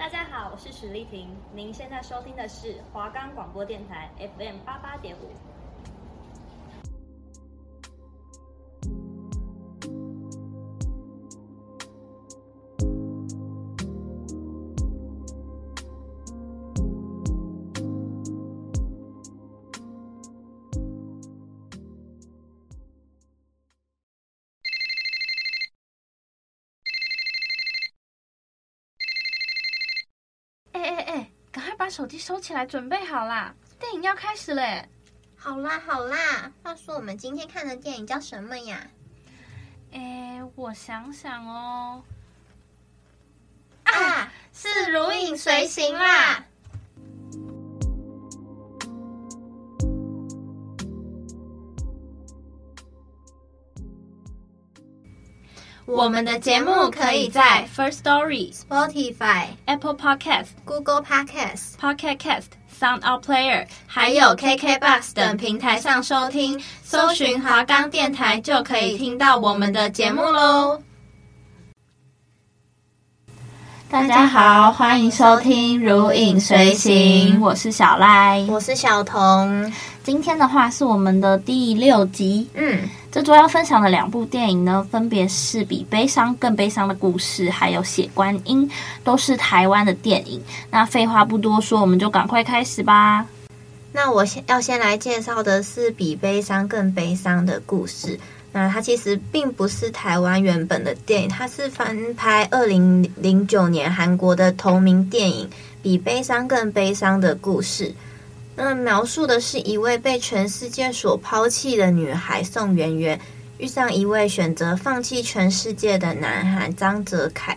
大家好，我是许丽婷，您现在收听的是华冈广播电台 FM 八八点五。手机收起来，准备好啦！电影要开始嘞！好啦好啦，话说我们今天看的电影叫什么呀？哎，我想想哦，啊，是《如影随形》啦。我们的节目可以在 First Story、Spotify、Apple Podcast、Google Podcast、Pocket Cast、Sound Out Player，还有 KK Bus 等平台上收听。搜寻华冈电台就可以听到我们的节目喽。大家好，欢迎收听《如影随形》，我是小赖，我是小彤。今天的话是我们的第六集，嗯。这周要分享的两部电影呢，分别是《比悲伤更悲伤的故事》还有《血观音》，都是台湾的电影。那废话不多说，我们就赶快开始吧。那我先要先来介绍的是《比悲伤更悲伤的故事》。那它其实并不是台湾原本的电影，它是翻拍二零零九年韩国的同名电影《比悲伤更悲伤的故事》。那描述的是一位被全世界所抛弃的女孩宋媛媛，遇上一位选择放弃全世界的男孩张泽凯，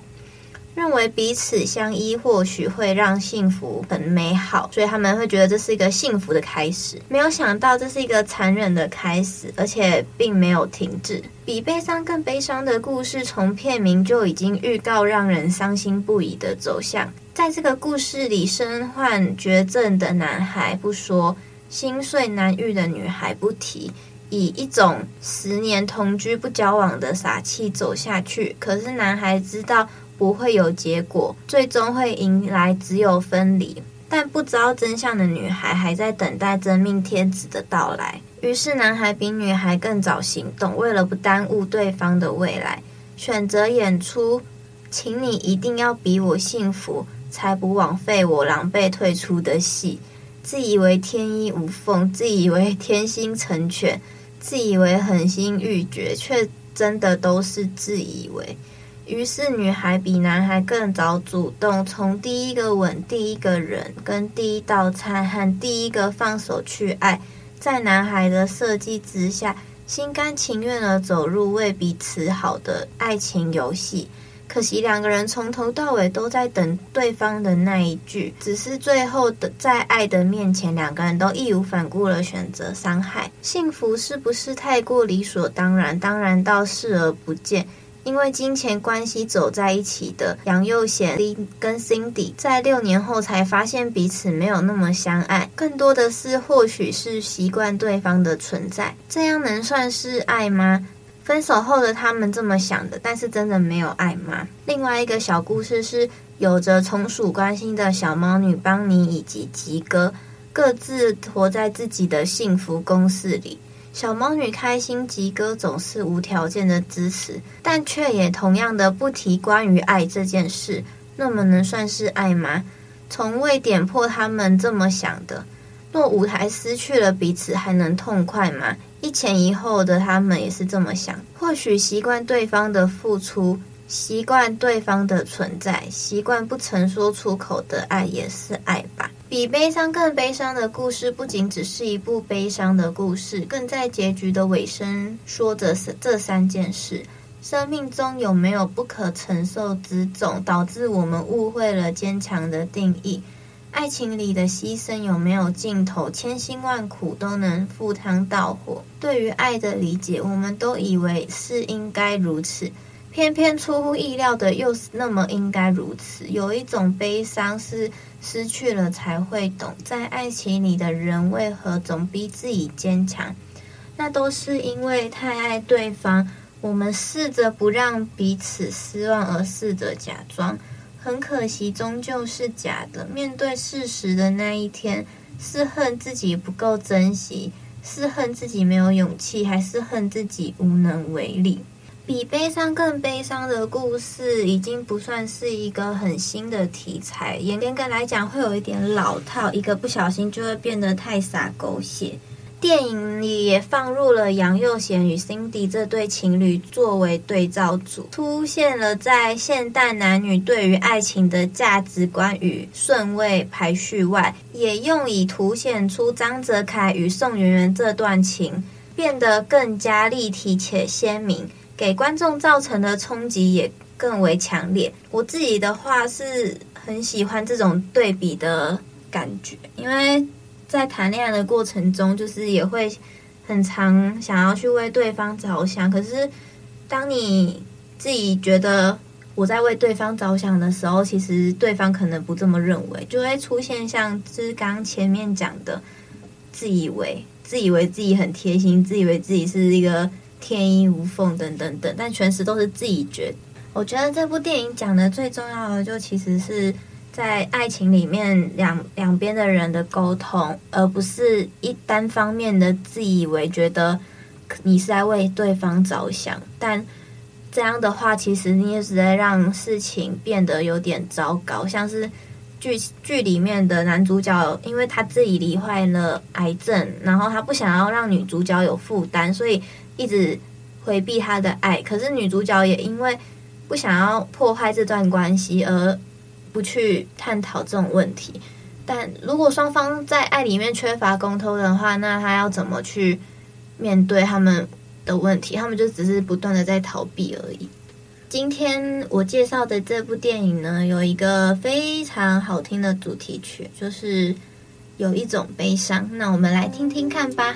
认为彼此相依或许会让幸福很美好，所以他们会觉得这是一个幸福的开始。没有想到这是一个残忍的开始，而且并没有停止。比悲伤更悲伤的故事，从片名就已经预告让人伤心不已的走向。在这个故事里，身患绝症的男孩不说，心碎难愈的女孩不提，以一种十年同居不交往的傻气走下去。可是男孩知道不会有结果，最终会迎来只有分离。但不知道真相的女孩还在等待真命天子的到来。于是男孩比女孩更早行动，为了不耽误对方的未来，选择演出，请你一定要比我幸福。才不枉费我狼狈退出的戏，自以为天衣无缝，自以为天心成全，自以为狠心欲绝，却真的都是自以为。于是女孩比男孩更早主动，从第一个吻、第一个人、跟第一道菜和第一个放手去爱，在男孩的设计之下，心甘情愿地走入为彼此好的爱情游戏。可惜两个人从头到尾都在等对方的那一句，只是最后的在爱的面前，两个人都义无反顾的选择伤害。幸福是不是太过理所当然？当然到视而不见。因为金钱关系走在一起的杨祐贤跟 Cindy，在六年后才发现彼此没有那么相爱，更多的是或许是习惯对方的存在。这样能算是爱吗？分手后的他们这么想的，但是真的没有爱吗？另外一个小故事是，有着从属关系的小猫女邦尼以及吉哥，各自活在自己的幸福公式里。小猫女开心，吉哥总是无条件的支持，但却也同样的不提关于爱这件事。那么能算是爱吗？从未点破他们这么想的。若舞台失去了彼此，还能痛快吗？一前一后的他们也是这么想。或许习惯对方的付出，习惯对方的存在，习惯不曾说出口的爱，也是爱吧。比悲伤更悲伤的故事，不仅只是一部悲伤的故事，更在结局的尾声说着这三件事：生命中有没有不可承受之重，导致我们误会了坚强的定义？爱情里的牺牲有没有尽头？千辛万苦都能赴汤蹈火。对于爱的理解，我们都以为是应该如此，偏偏出乎意料的又是那么应该如此。有一种悲伤是失去了才会懂，在爱情里的人为何总逼自己坚强？那都是因为太爱对方，我们试着不让彼此失望，而试着假装。很可惜，终究是假的。面对事实的那一天，是恨自己不够珍惜，是恨自己没有勇气，还是恨自己无能为力？比悲伤更悲伤的故事，已经不算是一个很新的题材。严格来讲，会有一点老套，一个不小心就会变得太洒狗血。电影里也放入了杨佑贤与 Cindy 这对情侣作为对照组，出现了在现代男女对于爱情的价值观与顺位排序外，也用以凸显出张泽凯与宋媛媛这段情变得更加立体且鲜明，给观众造成的冲击也更为强烈。我自己的话是很喜欢这种对比的感觉，因为。在谈恋爱的过程中，就是也会很常想要去为对方着想。可是，当你自己觉得我在为对方着想的时候，其实对方可能不这么认为，就会出现像之刚前面讲的，自以为自以为自己很贴心，自以为自己是一个天衣无缝等等等，但全实都是自己觉。我觉得这部电影讲的最重要的，就其实是。在爱情里面，两两边的人的沟通，而不是一单方面的自以为觉得你是在为对方着想，但这样的话，其实你也是在让事情变得有点糟糕。像是剧剧里面的男主角，因为他自己罹患了癌症，然后他不想要让女主角有负担，所以一直回避他的爱。可是女主角也因为不想要破坏这段关系而。不去探讨这种问题，但如果双方在爱里面缺乏沟通的话，那他要怎么去面对他们的问题？他们就只是不断的在逃避而已。今天我介绍的这部电影呢，有一个非常好听的主题曲，就是有一种悲伤。那我们来听听看吧。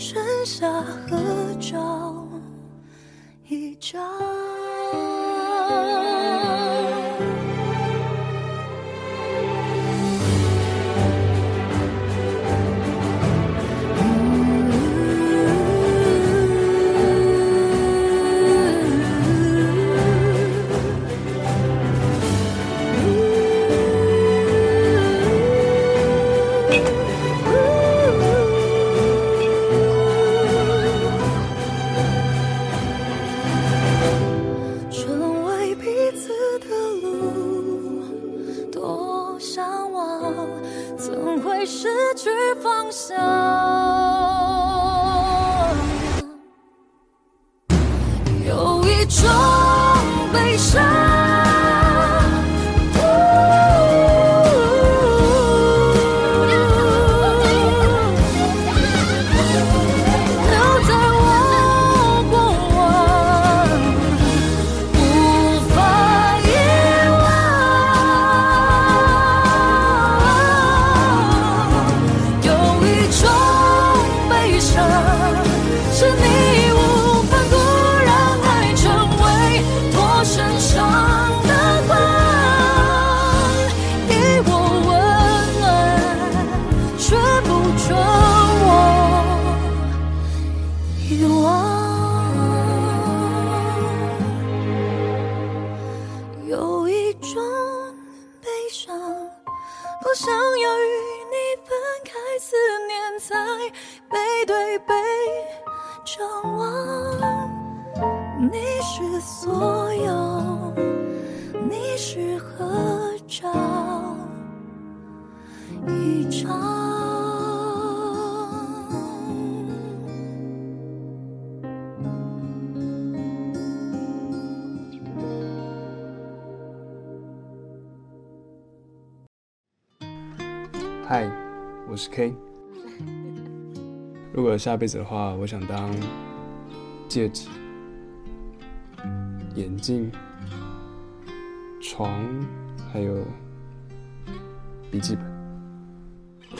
剩下合照一张。伤。所有，你是合照一张。嗨，我是 K。如果下辈子的话，我想当戒指、眼镜、床，还有笔记本。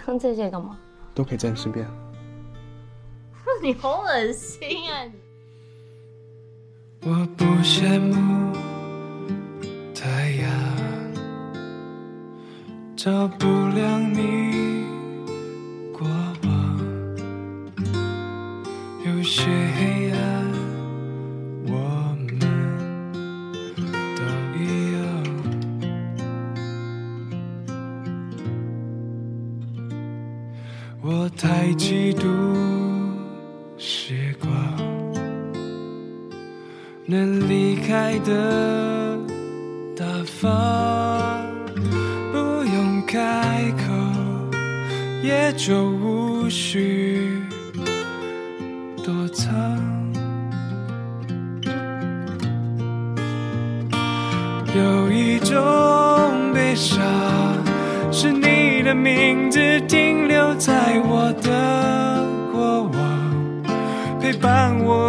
当这些干嘛？都可以在你身边。你好恶心啊！我不羡慕太阳，照不亮你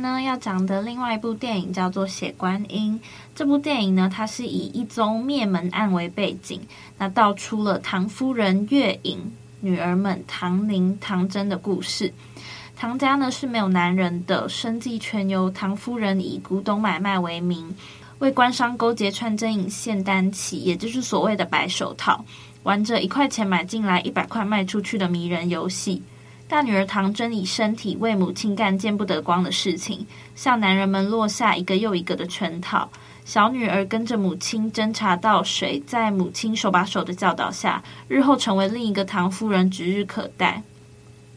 呢，要讲的另外一部电影叫做《血观音》。这部电影呢，它是以一宗灭门案为背景，那道出了唐夫人月影女儿们唐宁、唐真的故事。唐家呢是没有男人的，生计全由唐夫人以古董买卖为名。为官商勾结串针引线单起，也就是所谓的白手套，玩着一块钱买进来一百块卖出去的迷人游戏。大女儿唐真以身体为母亲干见不得光的事情，向男人们落下一个又一个的圈套。小女儿跟着母亲侦查到谁，在母亲手把手的教导下，日后成为另一个唐夫人指日可待。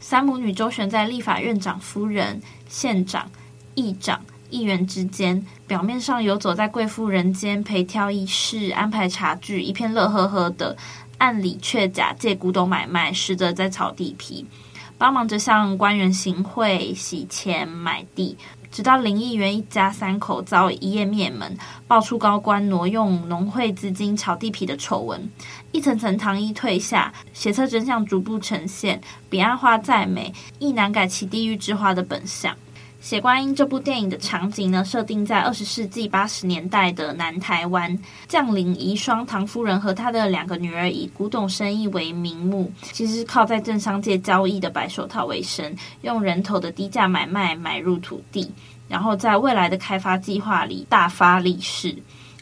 三母女周旋在立法院长夫人、县长、议长。议员之间，表面上游走在贵妇人间，陪挑议事、安排茶具，一片乐呵呵的；暗里却假借古董买卖，实则在炒地皮，帮忙着向官员行贿、洗钱、买地。直到林议员一家三口遭一夜灭门，爆出高官挪用农会资金炒地皮的丑闻，一层层糖衣退下，血色真相逐步呈现。彼岸花再美，亦难改其地狱之花的本相。《血观音》这部电影的场景呢，设定在二十世纪八十年代的南台湾。将领遗孀唐夫人和她的两个女儿以古董生意为名目，其实是靠在政商界交易的白手套为生，用人头的低价买卖买入土地，然后在未来的开发计划里大发利市。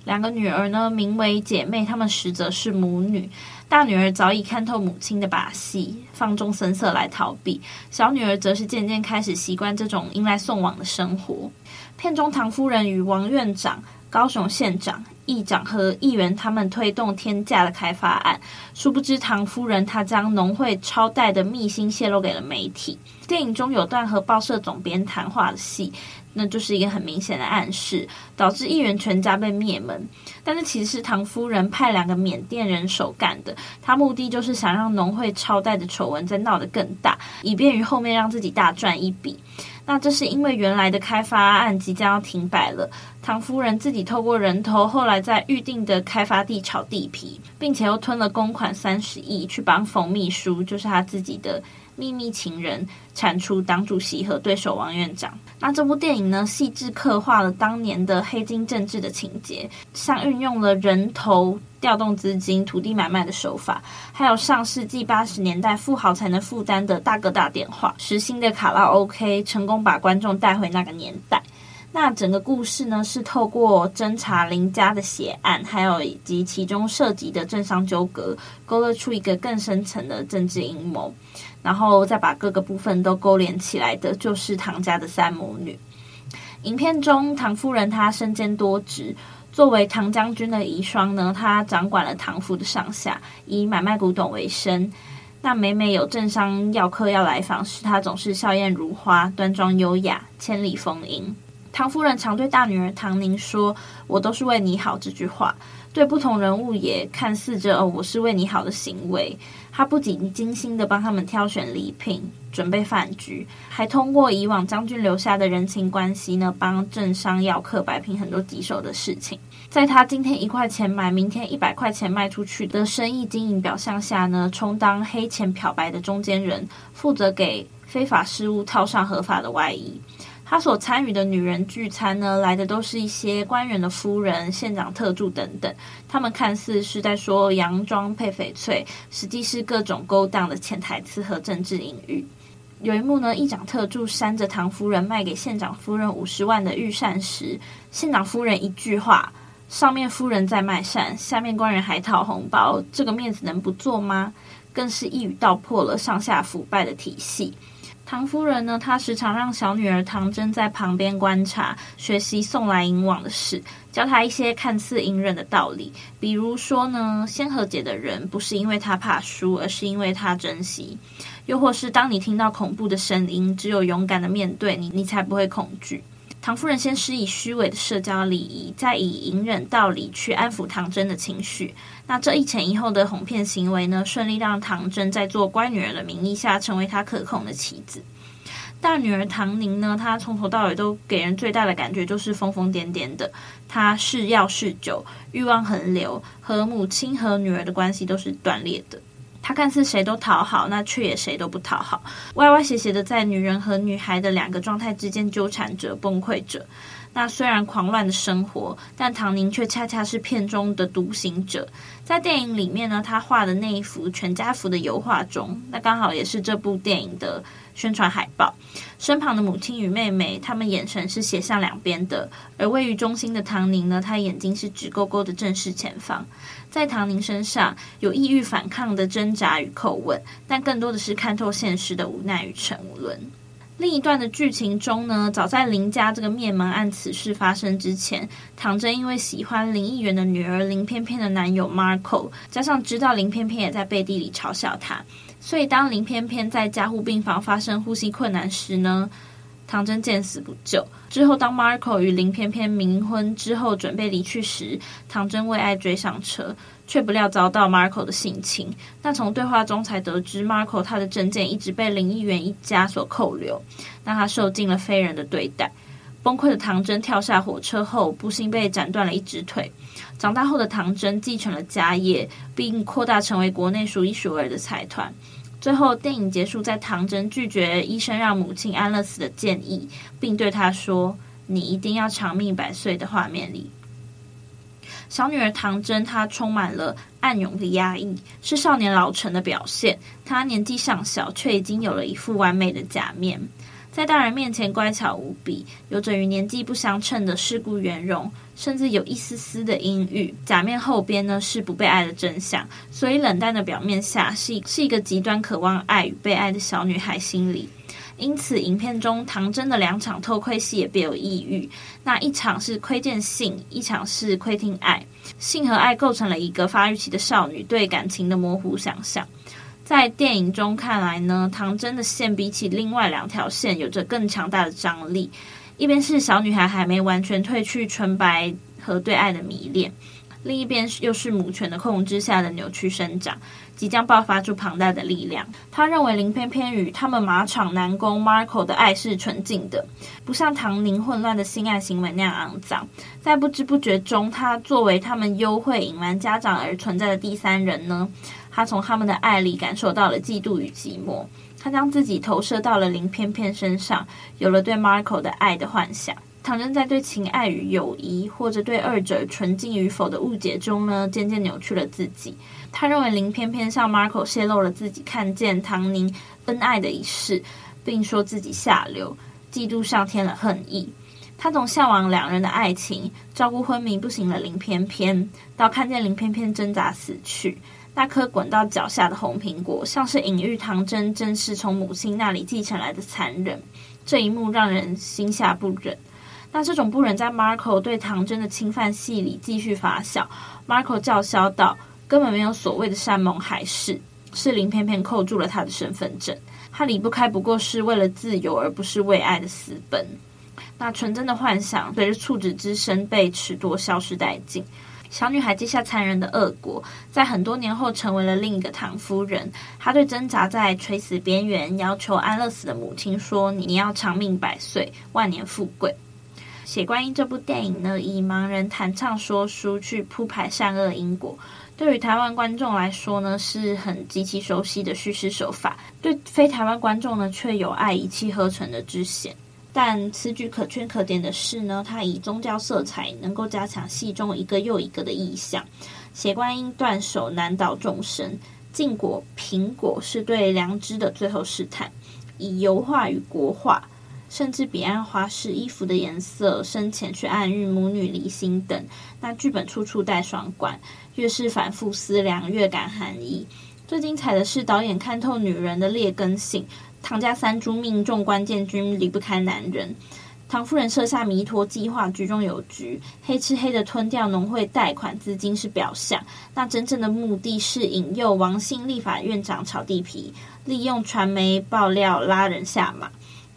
两个女儿呢，名为姐妹，她们实则是母女。大女儿早已看透母亲的把戏，放纵声色来逃避；小女儿则是渐渐开始习惯这种迎来送往的生活。片中唐夫人与王院长、高雄县长、议长和议员他们推动天价的开发案，殊不知唐夫人她将农会超贷的秘辛泄露给了媒体。电影中有段和报社总编谈话的戏，那就是一个很明显的暗示，导致议员全家被灭门。但是其实是唐夫人派两个缅甸人手干的，他目的就是想让农会超贷的丑闻再闹得更大，以便于后面让自己大赚一笔。那这是因为原来的开发案即将要停摆了，唐夫人自己透过人头，后来在预定的开发地炒地皮，并且又吞了公款三十亿去帮冯秘书，就是他自己的秘密情人，铲除党主席和对手王院长。那这部电影呢，细致刻画了当年的黑金政治的情节，像运用了人头。调动资金、土地买卖的手法，还有上世纪八十年代富豪才能负担的大哥大电话、实心的卡拉 OK，成功把观众带回那个年代。那整个故事呢，是透过侦查林家的血案，还有以及其中涉及的政商纠葛，勾勒出一个更深层的政治阴谋，然后再把各个部分都勾连起来的，就是唐家的三母女。影片中，唐夫人她身兼多职。作为唐将军的遗孀呢，她掌管了唐府的上下，以买卖古董为生。那每每有政商要客要来访时，她总是笑靥如花，端庄优雅，千里逢迎。唐夫人常对大女儿唐宁说：“我都是为你好。”这句话对不同人物也看似着“，我是为你好”的行为。她不仅精心地帮他们挑选礼品、准备饭局，还通过以往将军留下的人情关系呢，帮政商要客摆平很多棘手的事情。在他今天一块钱买，明天一百块钱卖出去的生意经营表象下呢，充当黑钱漂白的中间人，负责给非法事务套上合法的外衣。他所参与的女人聚餐呢，来的都是一些官员的夫人、县长特助等等。他们看似是在说洋装配翡翠，实际是各种勾当的潜台词和政治隐喻。有一幕呢，议长特助扇着唐夫人卖给县长夫人五十万的御膳时，县长夫人一句话：“上面夫人在卖膳，下面官人还讨红包，这个面子能不做吗？”更是一语道破了上下腐败的体系。唐夫人呢，她时常让小女儿唐真在旁边观察、学习送来迎往的事，教她一些看似隐忍的道理。比如说呢，先和解的人不是因为他怕输，而是因为他珍惜；又或是当你听到恐怖的声音，只有勇敢的面对你，你才不会恐惧。唐夫人先施以虚伪的社交礼仪，再以隐忍道理去安抚唐真的情绪。那这一前一后的哄骗行为呢，顺利让唐真在做乖女儿的名义下，成为她可控的妻子。大女儿唐宁呢，她从头到尾都给人最大的感觉就是疯疯癫癫的。她是药是酒，欲望横流，和母亲和女儿的关系都是断裂的。他看似谁都讨好，那却也谁都不讨好，歪歪斜斜的在女人和女孩的两个状态之间纠缠着、崩溃着。那虽然狂乱的生活，但唐宁却恰恰是片中的独行者。在电影里面呢，他画的那一幅全家福的油画中，那刚好也是这部电影的宣传海报。身旁的母亲与妹妹，他们眼神是斜向两边的，而位于中心的唐宁呢，他眼睛是直勾勾的正视前方。在唐宁身上有抑郁反抗的挣扎与叩问，但更多的是看透现实的无奈与沉沦。另一段的剧情中呢，早在林家这个灭门案此事发生之前，唐真因为喜欢林议员的女儿林翩翩的男友 Marco，加上知道林翩翩也在背地里嘲笑他，所以当林翩翩在加护病房发生呼吸困难时呢，唐真见死不救。之后，当 Marco 与林翩翩冥婚之后准备离去时，唐真为爱追上车。却不料遭到 Marco 的性侵。那从对话中才得知，Marco 他的证件一直被林议员一家所扣留，让他受尽了非人的对待。崩溃的唐真跳下火车后，不幸被斩断了一只腿。长大后的唐真继承了家业，并扩大成为国内数一数二的财团。最后，电影结束在唐真拒绝医生让母亲安乐死的建议，并对他说：“你一定要长命百岁”的画面里。小女儿唐真，她充满了暗涌的压抑，是少年老成的表现。她年纪尚小，却已经有了一副完美的假面，在大人面前乖巧无比，有着与年纪不相称的世故圆融，甚至有一丝丝的阴郁。假面后边呢，是不被爱的真相，所以冷淡的表面下，是是一个极端渴望爱与被爱的小女孩心理。因此，影片中唐真的两场偷窥戏也别有意蕴。那一场是窥见性，一场是窥听爱。性和爱构成了一个发育期的少女对感情的模糊想象。在电影中看来呢，唐真的线比起另外两条线有着更强大的张力。一边是小女孩还没完全褪去纯白和对爱的迷恋，另一边又是母权的控制下的扭曲生长。即将爆发出庞大的力量。他认为林翩翩与他们马场男工 Marco 的爱是纯净的，不像唐宁混乱的性爱行为那样肮脏。在不知不觉中，他作为他们幽会隐瞒家长而存在的第三人呢，他从他们的爱里感受到了嫉妒与寂寞。他将自己投射到了林翩翩身上，有了对 Marco 的爱的幻想。唐真在对情爱与友谊，或者对二者纯净与否的误解中呢，渐渐扭曲了自己。他认为林翩翩向 Marco 泄露了自己看见唐宁恩爱的一事，并说自己下流，嫉妒上天了恨意。他从向往两人的爱情，照顾昏迷不醒的林翩翩，到看见林翩翩挣扎死去，那颗滚到脚下的红苹果，像是隐喻唐真正是从母亲那里继承来的残忍。这一幕让人心下不忍。那这种不忍在 Marco 对唐真的侵犯戏里继续发酵。Marco 叫嚣道：“根本没有所谓的山盟海誓，是林偏偏扣住了他的身份证。他离不开不过是为了自由，而不是为爱的私奔。那纯真的幻想随着处子之身被褫夺消失殆尽。小女孩接下残忍的恶果，在很多年后成为了另一个唐夫人。她对挣扎在垂死边缘、要求安乐死的母亲说：‘你要长命百岁，万年富贵。’”《写观音》这部电影呢，以盲人弹唱说书去铺排善恶因果，对于台湾观众来说呢，是很极其熟悉的叙事手法；对非台湾观众呢，却有爱一气呵成的之嫌。但此举可圈可点的是呢，它以宗教色彩能够加强戏中一个又一个的意象。写观音断手难倒众生，禁果苹果是对良知的最后试探，以油画与国画。甚至彼岸花是衣服的颜色深浅去暗喻母女离心等，那剧本处处带双关，越是反复思量越感寒意。最精彩的是导演看透女人的劣根性，唐家三猪命中关键军离不开男人。唐夫人设下弥陀计划，局中有局，黑吃黑的吞掉农会贷款资金是表象，那真正的目的是引诱王姓立法院长炒地皮，利用传媒爆料拉人下马。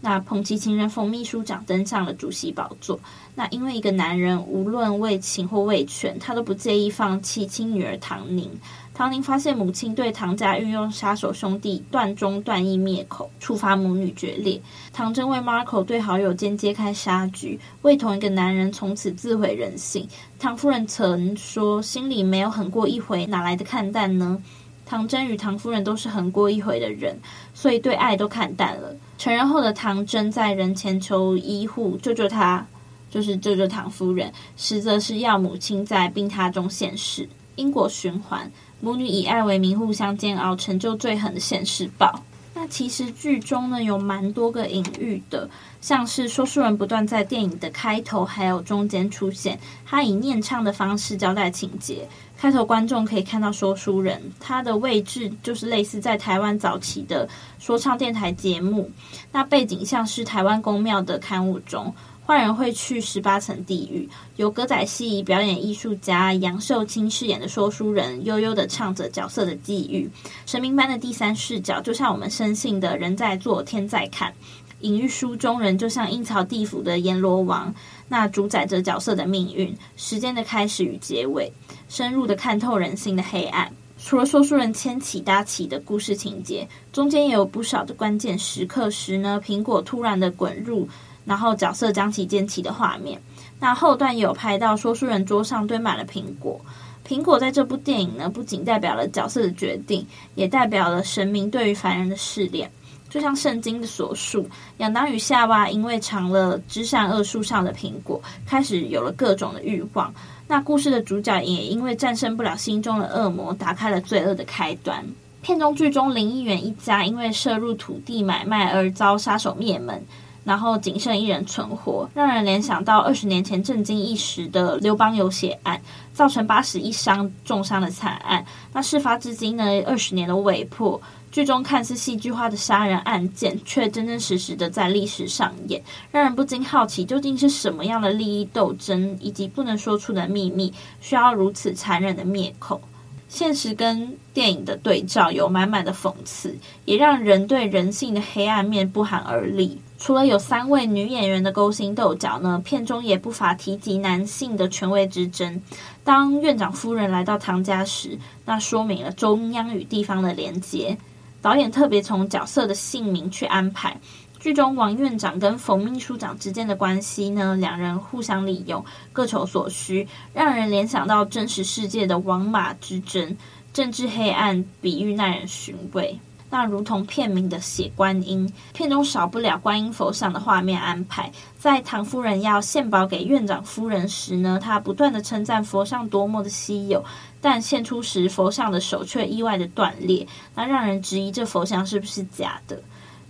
那捧旗情人冯秘书长登上了主席宝座。那因为一个男人，无论为情或为权，他都不介意放弃亲女儿唐宁。唐宁发现母亲对唐家运用杀手兄弟断忠断义灭口，触发母女决裂。唐真为 Marco 对好友间揭开杀局，为同一个男人从此自毁人性。唐夫人曾说：“心里没有狠过一回，哪来的看淡呢？”唐真与唐夫人都是横过一回的人，所以对爱都看淡了。成人后的唐真在人前求医护，救救她，就是救救唐夫人，实则是要母亲在病榻中现世。因果循环，母女以爱为名互相煎熬，成就最狠的现世报。那其实剧中呢有蛮多个隐喻的，像是说书人不断在电影的开头还有中间出现，他以念唱的方式交代情节。开头观众可以看到说书人，他的位置就是类似在台湾早期的说唱电台节目，那背景像是台湾公庙的刊物中，坏人会去十八层地狱，由歌仔戏表演艺术家杨秀清饰演的说书人，悠悠的唱着角色的际遇，神明般的第三视角，就像我们深信的人在做天在看，隐喻书中人就像阴曹地府的阎罗王，那主宰着角色的命运，时间的开始与结尾。深入的看透人性的黑暗。除了说书人牵起搭起的故事情节，中间也有不少的关键时刻时呢，苹果突然的滚入，然后角色将其捡起的画面。那后段也有拍到说书人桌上堆满了苹果。苹果在这部电影呢，不仅代表了角色的决定，也代表了神明对于凡人的试炼。就像圣经的所述，亚当与夏娃因为尝了知善恶树上的苹果，开始有了各种的欲望。那故事的主角也因为战胜不了心中的恶魔，打开了罪恶的开端。片中剧中林议员一家因为涉入土地买卖而遭杀手灭门，然后仅剩一人存活，让人联想到二十年前震惊一时的刘邦有血案，造成八十一伤重伤的惨案。那事发至今呢，二十年都未破。剧中看似戏剧化的杀人案件，却真真实实的在历史上演，让人不禁好奇，究竟是什么样的利益斗争，以及不能说出的秘密，需要如此残忍的灭口？现实跟电影的对照，有满满的讽刺，也让人对人性的黑暗面不寒而栗。除了有三位女演员的勾心斗角呢，片中也不乏提及男性的权位之争。当院长夫人来到唐家时，那说明了中央与地方的连接。导演特别从角色的姓名去安排。剧中王院长跟冯秘书长之间的关系呢，两人互相利用，各求所需，让人联想到真实世界的王马之争，政治黑暗，比喻耐人寻味。那如同片名的写观音，片中少不了观音佛像的画面安排。在唐夫人要献宝给院长夫人时呢，她不断的称赞佛像多么的稀有，但献出时佛像的手却意外的断裂，那让人质疑这佛像是不是假的。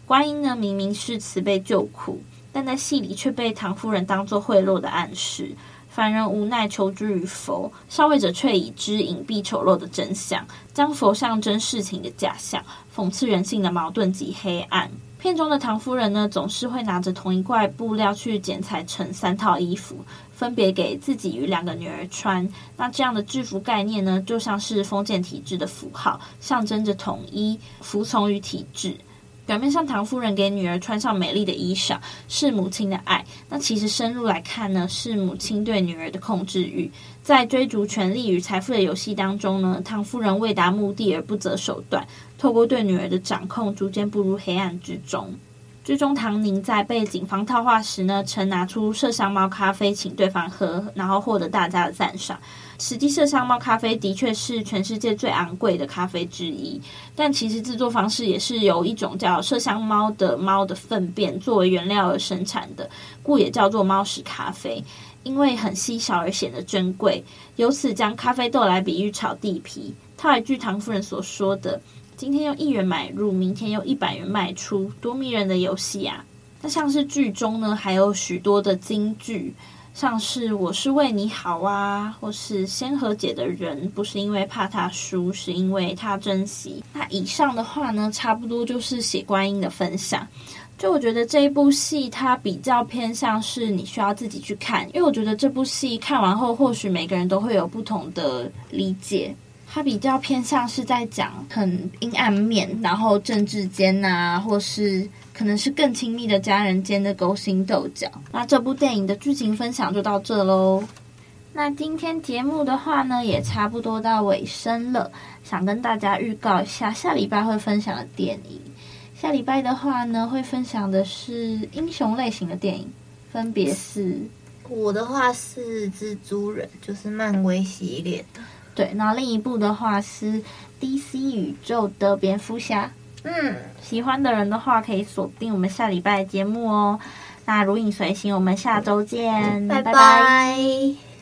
观音呢，明明是慈悲救苦，但在戏里却被唐夫人当作贿赂的暗示。凡人无奈求之于佛，上位者却已知隐蔽丑陋的真相，将佛象征事情的假象，讽刺人性的矛盾及黑暗。片中的唐夫人呢，总是会拿着同一块布料去剪裁成三套衣服，分别给自己与两个女儿穿。那这样的制服概念呢，就像是封建体制的符号，象征着统一、服从于体制。表面上，唐夫人给女儿穿上美丽的衣裳，是母亲的爱。那其实深入来看呢，是母亲对女儿的控制欲。在追逐权力与财富的游戏当中呢，唐夫人为达目的而不择手段，透过对女儿的掌控，逐渐步入黑暗之中。剧中唐宁在被警方套话时呢，曾拿出麝香猫咖啡请对方喝，然后获得大家的赞赏。实际麝香猫咖啡的确是全世界最昂贵的咖啡之一，但其实制作方式也是由一种叫麝香猫的猫的粪便作为原料而生产的，故也叫做猫屎咖啡。因为很稀少而显得珍贵，由此将咖啡豆来比喻炒地皮。套一句唐夫人所说的。今天用一元买入，明天用一百元卖出，多迷人的游戏啊！那像是剧中呢，还有许多的金句，像是“我是为你好啊”，或是“先和解的人不是因为怕他输，是因为他珍惜”。那以上的话呢，差不多就是血观音的分享。就我觉得这一部戏，它比较偏向是你需要自己去看，因为我觉得这部戏看完后，或许每个人都会有不同的理解。它比较偏向是在讲很阴暗面，然后政治间啊，或是可能是更亲密的家人间的勾心斗角。那这部电影的剧情分享就到这喽。那今天节目的话呢，也差不多到尾声了，想跟大家预告一下下礼拜会分享的电影。下礼拜的话呢，会分享的是英雄类型的电影，分别是我的话是蜘蛛人，就是漫威系列的。对，那另一部的话是 DC 宇宙的蝙蝠侠。嗯，喜欢的人的话可以锁定我们下礼拜的节目哦。那如影随形，我们下周见，拜拜。拜拜。